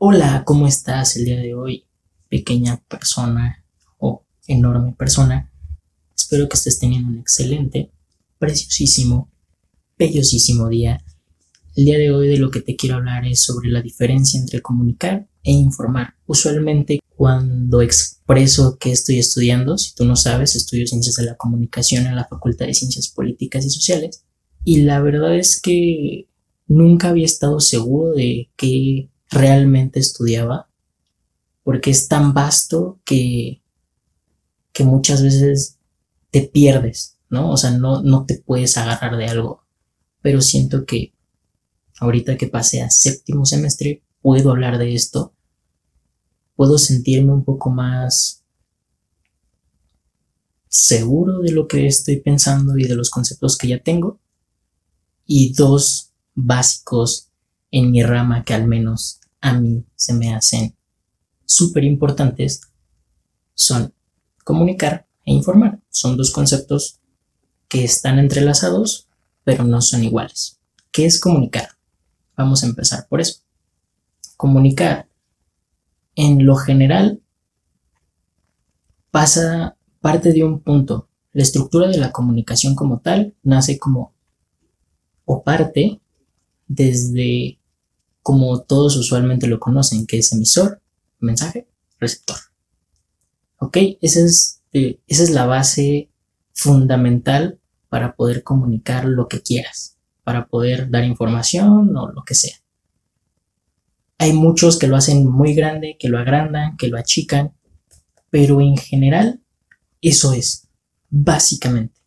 Hola, ¿cómo estás el día de hoy? Pequeña persona o enorme persona. Espero que estés teniendo un excelente, preciosísimo, bellosísimo día. El día de hoy de lo que te quiero hablar es sobre la diferencia entre comunicar e informar. Usualmente cuando expreso que estoy estudiando, si tú no sabes, estudio ciencias de la comunicación en la Facultad de Ciencias Políticas y Sociales. Y la verdad es que nunca había estado seguro de qué realmente estudiaba, porque es tan vasto que, que muchas veces te pierdes, ¿no? O sea, no, no te puedes agarrar de algo, pero siento que ahorita que pasé a séptimo semestre, puedo hablar de esto, puedo sentirme un poco más seguro de lo que estoy pensando y de los conceptos que ya tengo. Y dos básicos en mi rama que al menos a mí se me hacen súper importantes son comunicar e informar. Son dos conceptos que están entrelazados, pero no son iguales. ¿Qué es comunicar? Vamos a empezar por eso. Comunicar, en lo general, pasa parte de un punto. La estructura de la comunicación como tal nace como o parte desde como todos usualmente lo conocen, que es emisor, mensaje, receptor. ¿Ok? Esa es, eh, esa es la base fundamental para poder comunicar lo que quieras, para poder dar información o lo que sea. Hay muchos que lo hacen muy grande, que lo agrandan, que lo achican, pero en general eso es, básicamente.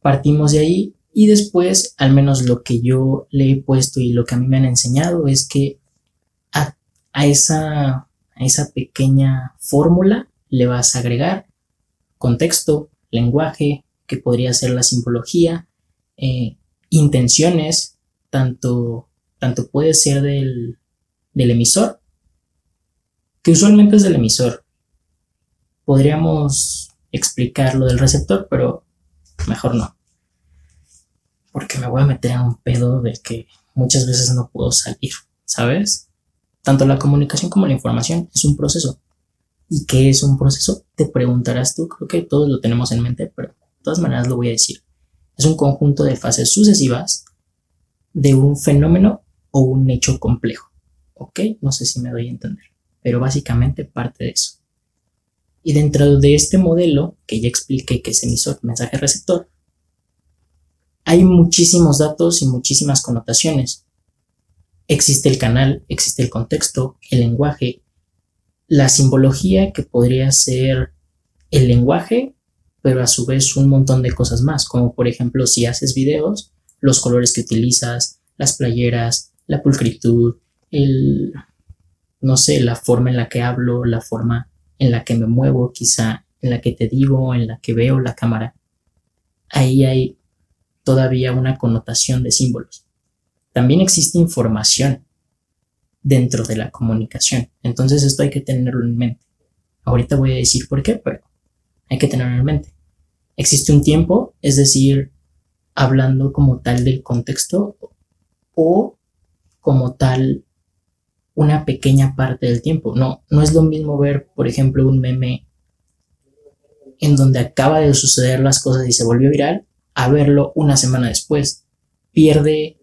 Partimos de ahí y después, al menos lo que yo le he puesto y lo que a mí me han enseñado es que a, esa, a esa pequeña fórmula le vas a agregar contexto, lenguaje, que podría ser la simbología, eh, intenciones, tanto, tanto puede ser del, del emisor, que usualmente es del emisor. Podríamos explicar lo del receptor, pero mejor no porque me voy a meter en un pedo de que muchas veces no puedo salir, ¿sabes? Tanto la comunicación como la información es un proceso. ¿Y qué es un proceso? Te preguntarás tú, creo que todos lo tenemos en mente, pero de todas maneras lo voy a decir. Es un conjunto de fases sucesivas de un fenómeno o un hecho complejo. ¿Ok? No sé si me doy a entender, pero básicamente parte de eso. Y dentro de este modelo, que ya expliqué que es emisor, mensaje, receptor, hay muchísimos datos y muchísimas connotaciones. Existe el canal, existe el contexto, el lenguaje, la simbología que podría ser el lenguaje, pero a su vez un montón de cosas más, como por ejemplo si haces videos, los colores que utilizas, las playeras, la pulcritud, el, no sé, la forma en la que hablo, la forma en la que me muevo, quizá en la que te digo, en la que veo la cámara. Ahí hay todavía una connotación de símbolos. También existe información dentro de la comunicación. Entonces esto hay que tenerlo en mente. Ahorita voy a decir por qué, pero hay que tenerlo en mente. Existe un tiempo, es decir, hablando como tal del contexto o como tal una pequeña parte del tiempo. No, no es lo mismo ver, por ejemplo, un meme en donde acaba de suceder las cosas y se volvió viral a verlo una semana después. Pierde,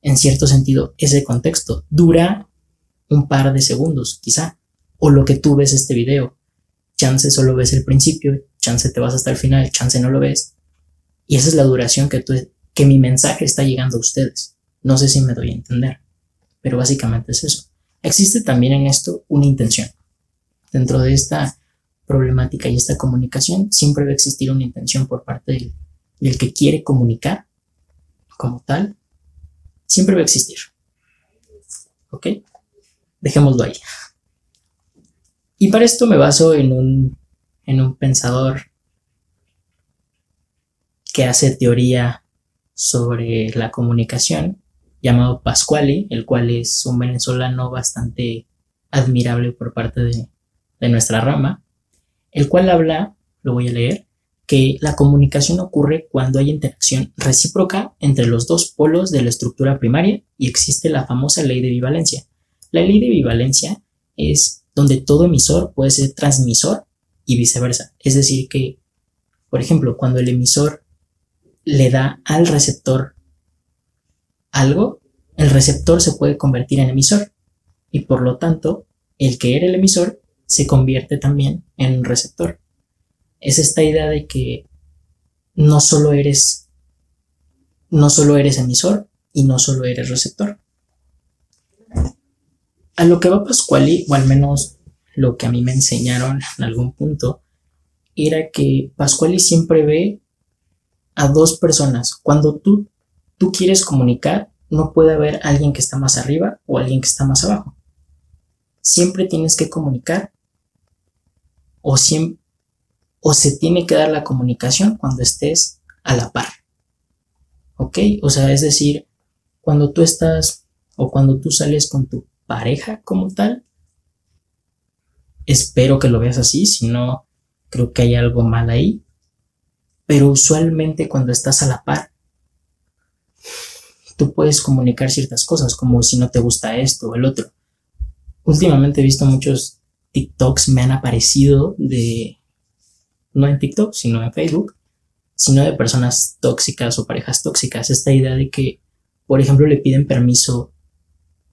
en cierto sentido, ese contexto. Dura un par de segundos, quizá. O lo que tú ves este video. Chance solo ves el principio, chance te vas hasta el final, chance no lo ves. Y esa es la duración que, que mi mensaje está llegando a ustedes. No sé si me doy a entender, pero básicamente es eso. Existe también en esto una intención. Dentro de esta problemática y esta comunicación siempre va a existir una intención por parte del el que quiere comunicar como tal, siempre va a existir. ¿Ok? Dejémoslo ahí. Y para esto me baso en un, en un pensador que hace teoría sobre la comunicación llamado Pasquale, el cual es un venezolano bastante admirable por parte de, de nuestra rama, el cual habla, lo voy a leer, que la comunicación ocurre cuando hay interacción recíproca entre los dos polos de la estructura primaria y existe la famosa ley de bivalencia. La ley de bivalencia es donde todo emisor puede ser transmisor y viceversa. Es decir, que, por ejemplo, cuando el emisor le da al receptor algo, el receptor se puede convertir en emisor y por lo tanto el que era el emisor se convierte también en un receptor. Es esta idea de que no solo eres no solo eres emisor y no solo eres receptor. A lo que va Pascuali, o al menos lo que a mí me enseñaron en algún punto, era que Pascuali siempre ve a dos personas. Cuando tú, tú quieres comunicar, no puede haber alguien que está más arriba o alguien que está más abajo. Siempre tienes que comunicar o, o se tiene que dar la comunicación cuando estés a la par. ¿Ok? O sea, es decir, cuando tú estás o cuando tú sales con tu pareja como tal, espero que lo veas así, si no, creo que hay algo mal ahí. Pero usualmente cuando estás a la par, tú puedes comunicar ciertas cosas, como si no te gusta esto o el otro. Últimamente he visto muchos TikToks, me han aparecido de, no en TikTok, sino en Facebook, sino de personas tóxicas o parejas tóxicas. Esta idea de que, por ejemplo, le piden permiso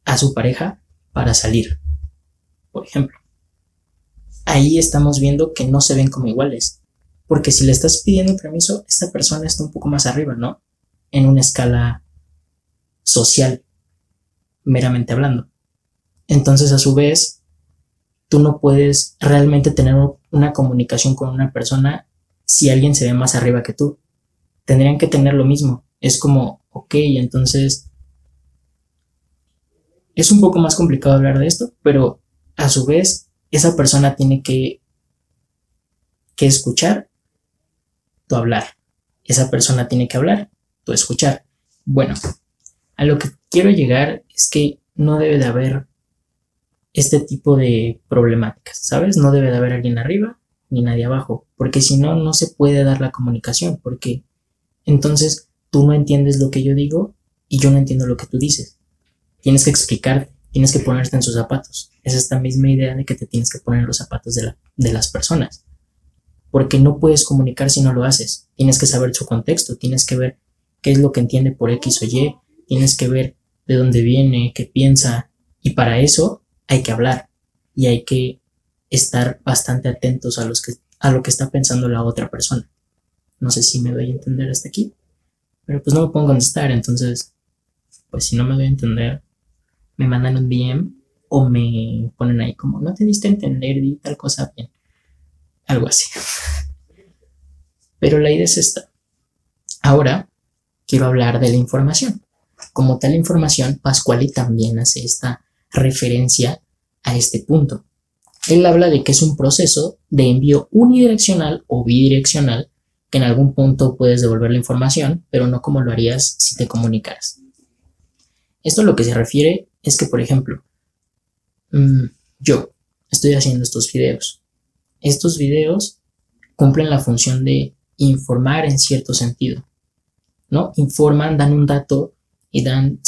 a su pareja para salir, por ejemplo. Ahí estamos viendo que no se ven como iguales, porque si le estás pidiendo permiso, esta persona está un poco más arriba, ¿no? En una escala social, meramente hablando. Entonces, a su vez, tú no puedes realmente tener una comunicación con una persona si alguien se ve más arriba que tú. Tendrían que tener lo mismo. Es como, ok, entonces es un poco más complicado hablar de esto, pero a su vez esa persona tiene que, que escuchar, tu hablar. Esa persona tiene que hablar, tu escuchar. Bueno, a lo que quiero llegar es que no debe de haber este tipo de problemáticas, ¿sabes? No debe de haber alguien arriba ni nadie abajo, porque si no, no se puede dar la comunicación, porque entonces tú no entiendes lo que yo digo y yo no entiendo lo que tú dices. Tienes que explicarte, tienes que ponerte en sus zapatos. Es esta misma idea de que te tienes que poner en los zapatos de, de las personas, porque no puedes comunicar si no lo haces. Tienes que saber su contexto, tienes que ver qué es lo que entiende por X o Y, tienes que ver de dónde viene, qué piensa, y para eso hay que hablar y hay que estar bastante atentos a, los que, a lo que está pensando la otra persona. No sé si me doy a entender hasta aquí, pero pues no me a contestar, entonces, pues si no me doy a entender, me mandan un DM o me ponen ahí como, no te diste a entender, y tal cosa. Algo así. Pero la idea es esta. Ahora quiero hablar de la información. Como tal información, Pascuali también hace esta referencia a este punto. Él habla de que es un proceso de envío unidireccional o bidireccional que en algún punto puedes devolver la información, pero no como lo harías si te comunicaras. Esto lo que se refiere es que, por ejemplo, mm, yo estoy haciendo estos videos. Estos videos cumplen la función de informar en cierto sentido, ¿no? Informan, dan un dato y dan,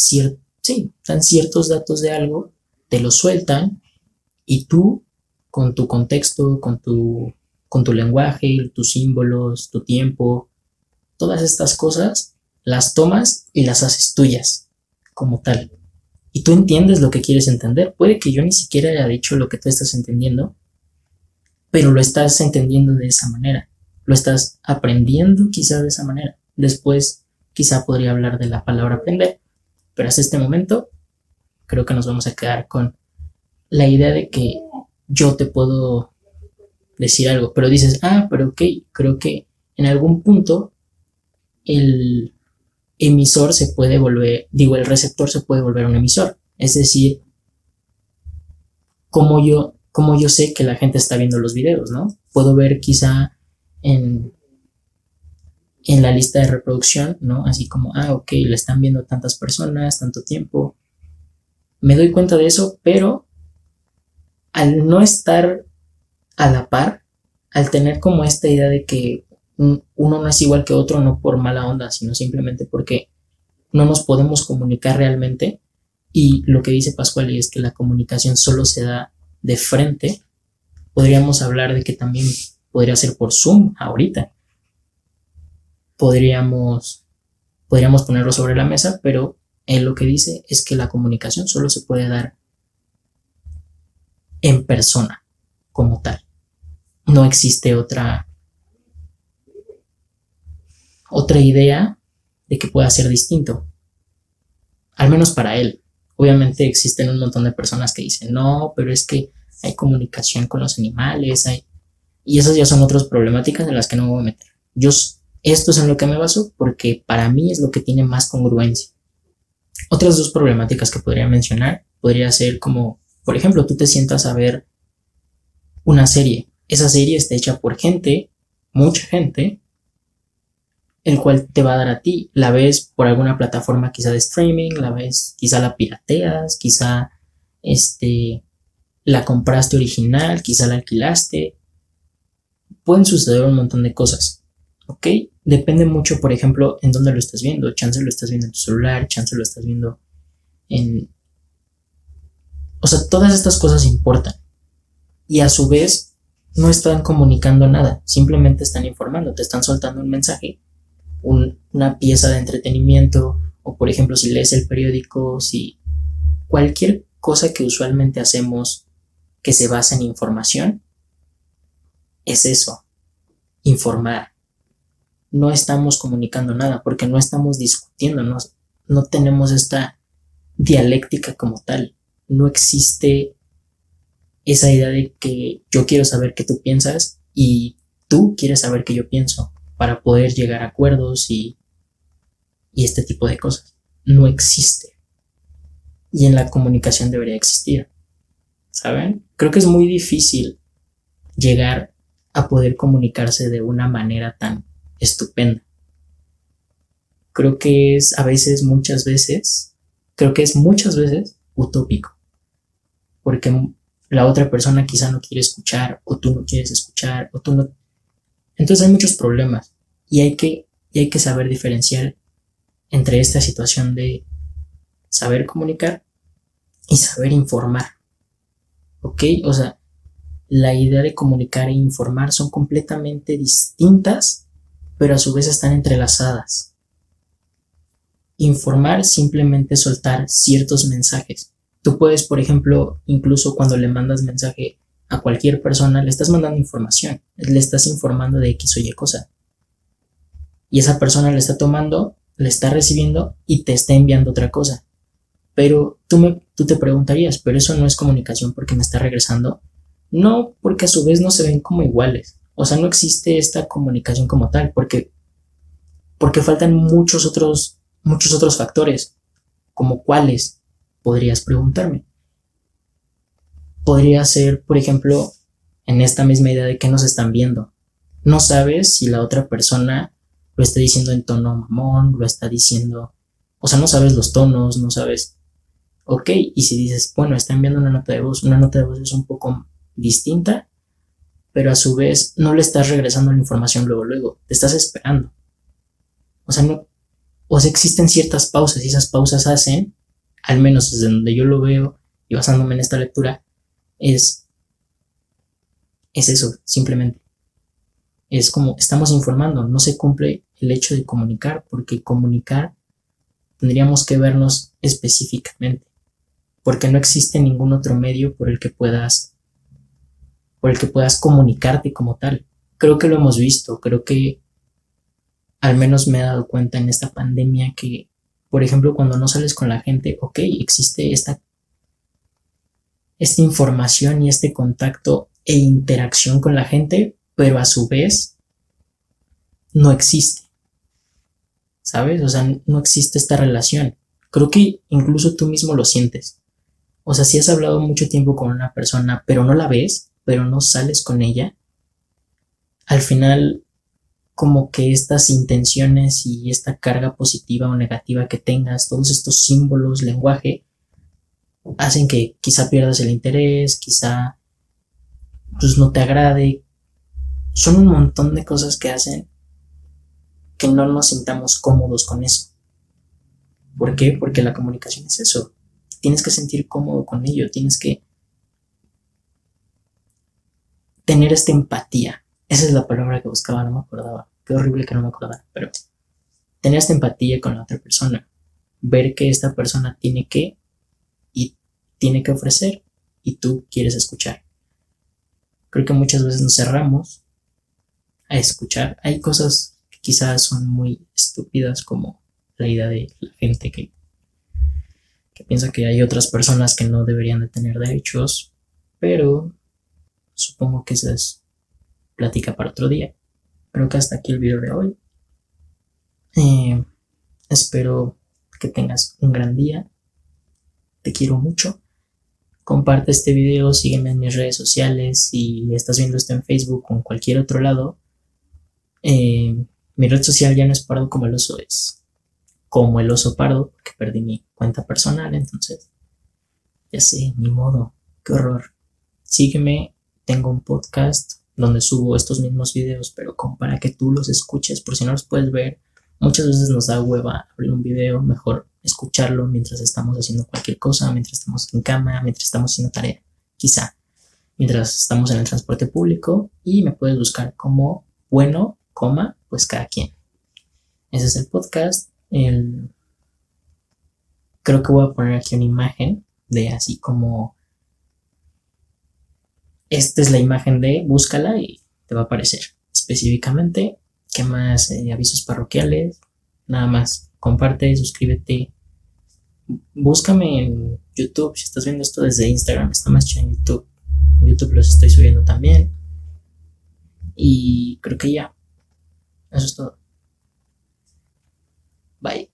sí, dan ciertos datos de algo, te lo sueltan y tú con tu contexto, con tu, con tu lenguaje, tus símbolos, tu tiempo, todas estas cosas las tomas y las haces tuyas como tal. Y tú entiendes lo que quieres entender. Puede que yo ni siquiera haya dicho lo que tú estás entendiendo, pero lo estás entendiendo de esa manera. Lo estás aprendiendo quizá de esa manera. Después quizá podría hablar de la palabra aprender, pero hasta este momento creo que nos vamos a quedar con la idea de que yo te puedo decir algo, pero dices, ah, pero ok, creo que en algún punto el emisor se puede volver, digo, el receptor se puede volver un emisor. Es decir, como yo, como yo sé que la gente está viendo los videos, ¿no? Puedo ver quizá en, en la lista de reproducción, ¿no? Así como, ah, ok, le están viendo tantas personas, tanto tiempo. Me doy cuenta de eso, pero al no estar a la par, al tener como esta idea de que uno no es igual que otro, no por mala onda, sino simplemente porque no nos podemos comunicar realmente, y lo que dice Pascual es que la comunicación solo se da de frente, podríamos hablar de que también podría ser por Zoom ahorita. Podríamos, podríamos ponerlo sobre la mesa, pero él lo que dice es que la comunicación solo se puede dar en persona, como tal. No existe otra otra idea de que pueda ser distinto. Al menos para él. Obviamente existen un montón de personas que dicen, no, pero es que hay comunicación con los animales, hay... Y esas ya son otras problemáticas en las que no me voy a meter. Yo, esto es en lo que me baso porque para mí es lo que tiene más congruencia. Otras dos problemáticas que podría mencionar podría ser como, por ejemplo, tú te sientas a ver una serie. Esa serie está hecha por gente, mucha gente, el cual te va a dar a ti. La ves por alguna plataforma quizá de streaming, la ves, quizá la pirateas, quizá este, la compraste original, quizá la alquilaste. Pueden suceder un montón de cosas, ¿ok? Depende mucho, por ejemplo, en dónde lo estás viendo. Chance lo estás viendo en tu celular, chance lo estás viendo en... O sea, todas estas cosas importan. Y a su vez, no están comunicando nada, simplemente están informando, te están soltando un mensaje una pieza de entretenimiento o por ejemplo si lees el periódico, si cualquier cosa que usualmente hacemos que se basa en información, es eso, informar. No estamos comunicando nada porque no estamos discutiendo, no, no tenemos esta dialéctica como tal. No existe esa idea de que yo quiero saber qué tú piensas y tú quieres saber qué yo pienso para poder llegar a acuerdos y, y este tipo de cosas. No existe. Y en la comunicación debería existir. ¿Saben? Creo que es muy difícil llegar a poder comunicarse de una manera tan estupenda. Creo que es a veces, muchas veces, creo que es muchas veces utópico. Porque la otra persona quizá no quiere escuchar, o tú no quieres escuchar, o tú no... Entonces hay muchos problemas. Y hay que, hay que saber diferenciar entre esta situación de saber comunicar y saber informar. ¿Ok? O sea, la idea de comunicar e informar son completamente distintas, pero a su vez están entrelazadas. Informar simplemente soltar ciertos mensajes. Tú puedes, por ejemplo, incluso cuando le mandas mensaje a cualquier persona, le estás mandando información, le estás informando de X o Y cosa y esa persona le está tomando, le está recibiendo y te está enviando otra cosa. Pero tú, me, tú te preguntarías, pero eso no es comunicación porque me está regresando. No, porque a su vez no se ven como iguales. O sea, no existe esta comunicación como tal, porque, porque faltan muchos otros, muchos otros factores, como cuáles, podrías preguntarme. Podría ser, por ejemplo, en esta misma idea de que nos están viendo. No sabes si la otra persona lo está diciendo en tono mamón, lo está diciendo, o sea, no sabes los tonos, no sabes, ok, y si dices, bueno, está enviando una nota de voz, una nota de voz es un poco distinta, pero a su vez no le estás regresando la información luego, luego, te estás esperando. O sea, no, o sea, existen ciertas pausas y esas pausas hacen, al menos desde donde yo lo veo y basándome en esta lectura, es, es eso, simplemente es como estamos informando, no se cumple el hecho de comunicar, porque comunicar tendríamos que vernos específicamente, porque no existe ningún otro medio por el que puedas por el que puedas comunicarte como tal. Creo que lo hemos visto, creo que al menos me he dado cuenta en esta pandemia que, por ejemplo, cuando no sales con la gente, ok, existe esta, esta información y este contacto e interacción con la gente, pero a su vez no existe. ¿Sabes? O sea, no existe esta relación. Creo que incluso tú mismo lo sientes. O sea, si has hablado mucho tiempo con una persona, pero no la ves, pero no sales con ella, al final como que estas intenciones y esta carga positiva o negativa que tengas, todos estos símbolos, lenguaje, hacen que quizá pierdas el interés, quizá pues no te agrade, son un montón de cosas que hacen que no nos sintamos cómodos con eso. ¿Por qué? Porque la comunicación es eso, tienes que sentir cómodo con ello, tienes que tener esta empatía. Esa es la palabra que buscaba, no me acordaba. Qué horrible que no me acordaba, pero tener esta empatía con la otra persona. Ver que esta persona tiene que y tiene que ofrecer y tú quieres escuchar. Creo que muchas veces nos cerramos a escuchar. Hay cosas que quizás son muy estúpidas como la idea de la gente que, que piensa que hay otras personas que no deberían de tener derechos, pero supongo que esa es plática para otro día. Creo que hasta aquí el video de hoy. Eh, espero que tengas un gran día. Te quiero mucho. Comparte este video, sígueme en mis redes sociales. Si estás viendo esto en Facebook o en cualquier otro lado, eh, mi red social ya no es pardo como el oso, es como el oso pardo, porque perdí mi cuenta personal. Entonces, ya sé, ni modo, qué horror. Sígueme, tengo un podcast donde subo estos mismos videos, pero para que tú los escuches, por si no los puedes ver, muchas veces nos da hueva abrir un video, mejor escucharlo mientras estamos haciendo cualquier cosa, mientras estamos en cama, mientras estamos haciendo tarea, quizá, mientras estamos en el transporte público y me puedes buscar como bueno, coma, pues cada quien. Ese es el podcast. Creo que voy a poner aquí una imagen de así como esta es la imagen de, búscala y te va a aparecer específicamente. ¿Qué más? Eh, avisos parroquiales. Nada más. Comparte, suscríbete. Búscame en YouTube. Si estás viendo esto desde Instagram, está más chido en YouTube. YouTube los estoy subiendo también. Y creo que ya. Eso es todo. Bye.